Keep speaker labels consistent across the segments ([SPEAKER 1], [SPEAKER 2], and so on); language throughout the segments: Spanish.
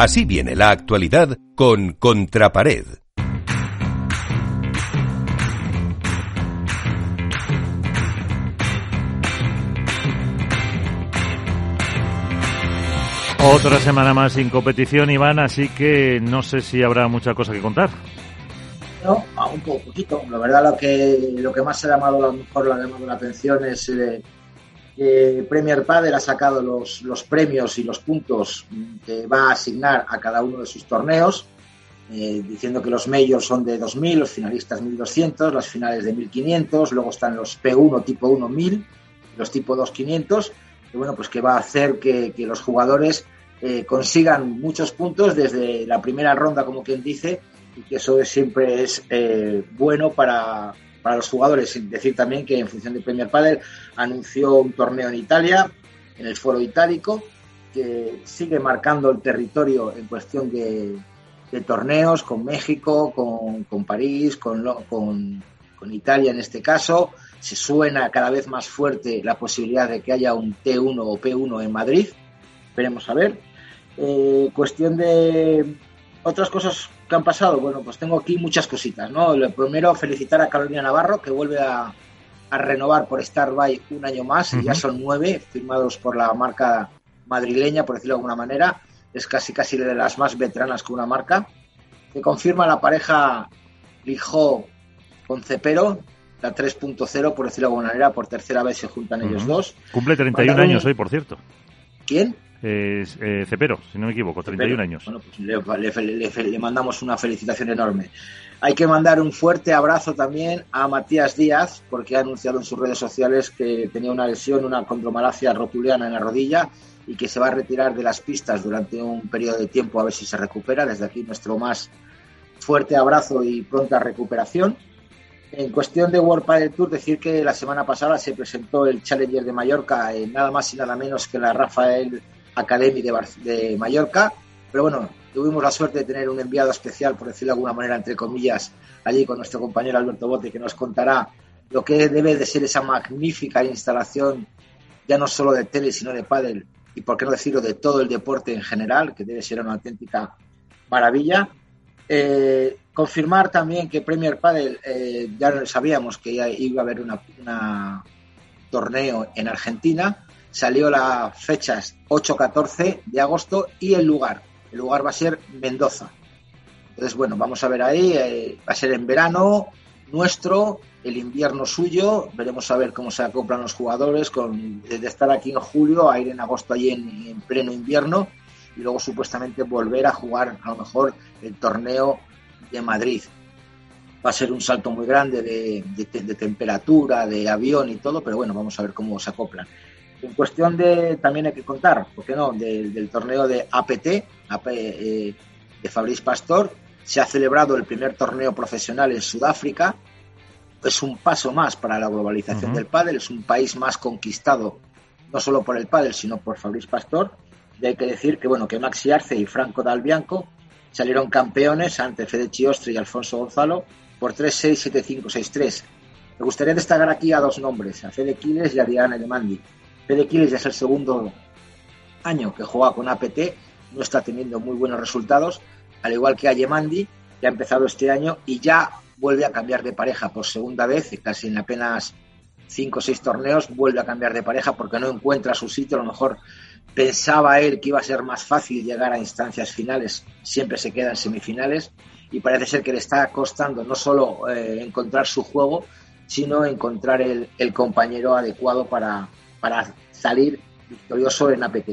[SPEAKER 1] Así viene la actualidad con Contrapared.
[SPEAKER 2] Otra semana más sin competición, Iván, así que no sé si habrá mucha cosa que contar.
[SPEAKER 3] No, un poquito. La verdad, lo que, lo que más ha llamado, a lo mejor la ha llamado la atención es eh, que Premier Padel ha sacado los, premios y los puntos que va a asignar a cada uno de sus torneos, eh, diciendo que los majors son de 2.000, los finalistas 1.200, las finales de 1.500, luego están los P1 tipo 1 1.000, los tipo 2 500, y bueno, pues que va a hacer que, que los jugadores eh, consigan muchos puntos desde la primera ronda, como quien dice, y que eso siempre es eh, bueno para, para los jugadores. Decir también que en función de Premier Padel anunció un torneo en Italia, en el Foro Itálico, que sigue marcando el territorio en cuestión de, torneos con México, con, con París, con, con, con, Italia en este caso. Se suena cada vez más fuerte la posibilidad de que haya un T1 o P1 en Madrid. Veremos a ver. Eh, cuestión de otras cosas que han pasado, bueno, pues tengo aquí muchas cositas, ¿no? Lo primero, felicitar a Carolina Navarro, que vuelve a, a renovar por Starbuy un año más, uh -huh. ya son nueve firmados por la marca madrileña, por decirlo de alguna manera, es casi casi de las más veteranas que una marca, que confirma la pareja Lijó con Cepero, la 3.0, por decirlo de alguna manera, por tercera vez se juntan uh -huh. ellos dos.
[SPEAKER 2] Cumple 31 Mandaron... años hoy, por cierto.
[SPEAKER 3] ¿Quién?
[SPEAKER 2] Eh, eh, Cepero, si no me equivoco, 31
[SPEAKER 3] Cepero.
[SPEAKER 2] años.
[SPEAKER 3] Bueno, pues le, le, le, le, mandamos una felicitación enorme. Hay que mandar un fuerte abrazo también a Matías Díaz, porque ha anunciado en sus redes sociales que tenía una lesión, una condromalacia rotuliana en la rodilla y que se va a retirar de las pistas durante un periodo de tiempo a ver si se recupera. Desde aquí nuestro más fuerte abrazo y pronta recuperación. En cuestión de World Padel Tour, decir que la semana pasada se presentó el Challenger de Mallorca, en nada más y nada menos que la Rafael Academy de, Bar de Mallorca. Pero bueno, tuvimos la suerte de tener un enviado especial, por decirlo de alguna manera, entre comillas, allí con nuestro compañero Alberto Bote, que nos contará lo que debe de ser esa magnífica instalación, ya no solo de tele, sino de pádel, y por qué no decirlo, de todo el deporte en general, que debe ser una auténtica maravilla. Eh, confirmar también que Premier Padel, eh, ya sabíamos que iba a haber una, una torneo en Argentina, salió las fechas 8-14 de agosto y el lugar. El lugar va a ser Mendoza. Entonces, bueno, vamos a ver ahí. Eh, va a ser en verano nuestro, el invierno suyo. Veremos a ver cómo se acoplan los jugadores. Con, desde estar aquí en julio a ir en agosto allí en, en pleno invierno. Y luego supuestamente volver a jugar a lo mejor el torneo de Madrid. Va a ser un salto muy grande de, de, de temperatura, de avión y todo, pero bueno, vamos a ver cómo se acoplan. En cuestión de, también hay que contar, ¿por qué no?, del, del torneo de APT, AP, eh, de Fabrice Pastor, se ha celebrado el primer torneo profesional en Sudáfrica, es un paso más para la globalización uh -huh. del pádel, es un país más conquistado, no solo por el pádel, sino por Fabrice Pastor, y hay que decir que, bueno, que Maxi Arce y Franco Dalbianco salieron campeones ante Fede Chiostre y Alfonso Gonzalo por 3-6, 7-5, 6-3. Me gustaría destacar aquí a dos nombres, a Fede Quiles y a Diana Elemandi. Fede Quiles ya es el segundo año que juega con APT, no está teniendo muy buenos resultados, al igual que Ayemandi, que ha empezado este año y ya vuelve a cambiar de pareja por segunda vez, casi en apenas cinco o seis torneos, vuelve a cambiar de pareja porque no encuentra su sitio, a lo mejor pensaba él que iba a ser más fácil llegar a instancias finales, siempre se queda en semifinales y parece ser que le está costando no solo eh, encontrar su juego, sino encontrar el, el compañero adecuado para, para salir victorioso en APT.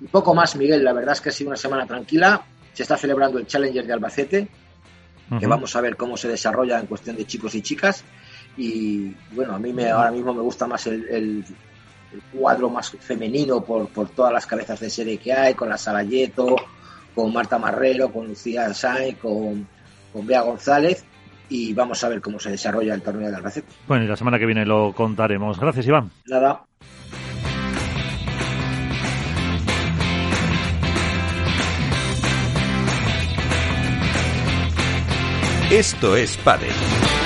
[SPEAKER 3] Y poco más, Miguel, la verdad es que ha sido una semana tranquila. Se está celebrando el Challenger de Albacete, uh -huh. que vamos a ver cómo se desarrolla en cuestión de chicos y chicas. Y bueno, a mí me, ahora mismo me gusta más el, el, el cuadro más femenino por, por, todas las cabezas de serie que hay, con la Salayeto, con Marta Marrero, con Lucía Sainz, con, con Bea González y vamos a ver cómo se desarrolla el torneo de Albacete.
[SPEAKER 2] Bueno, y la semana que viene lo contaremos. Gracias, Iván.
[SPEAKER 3] Nada.
[SPEAKER 1] Esto es Padel.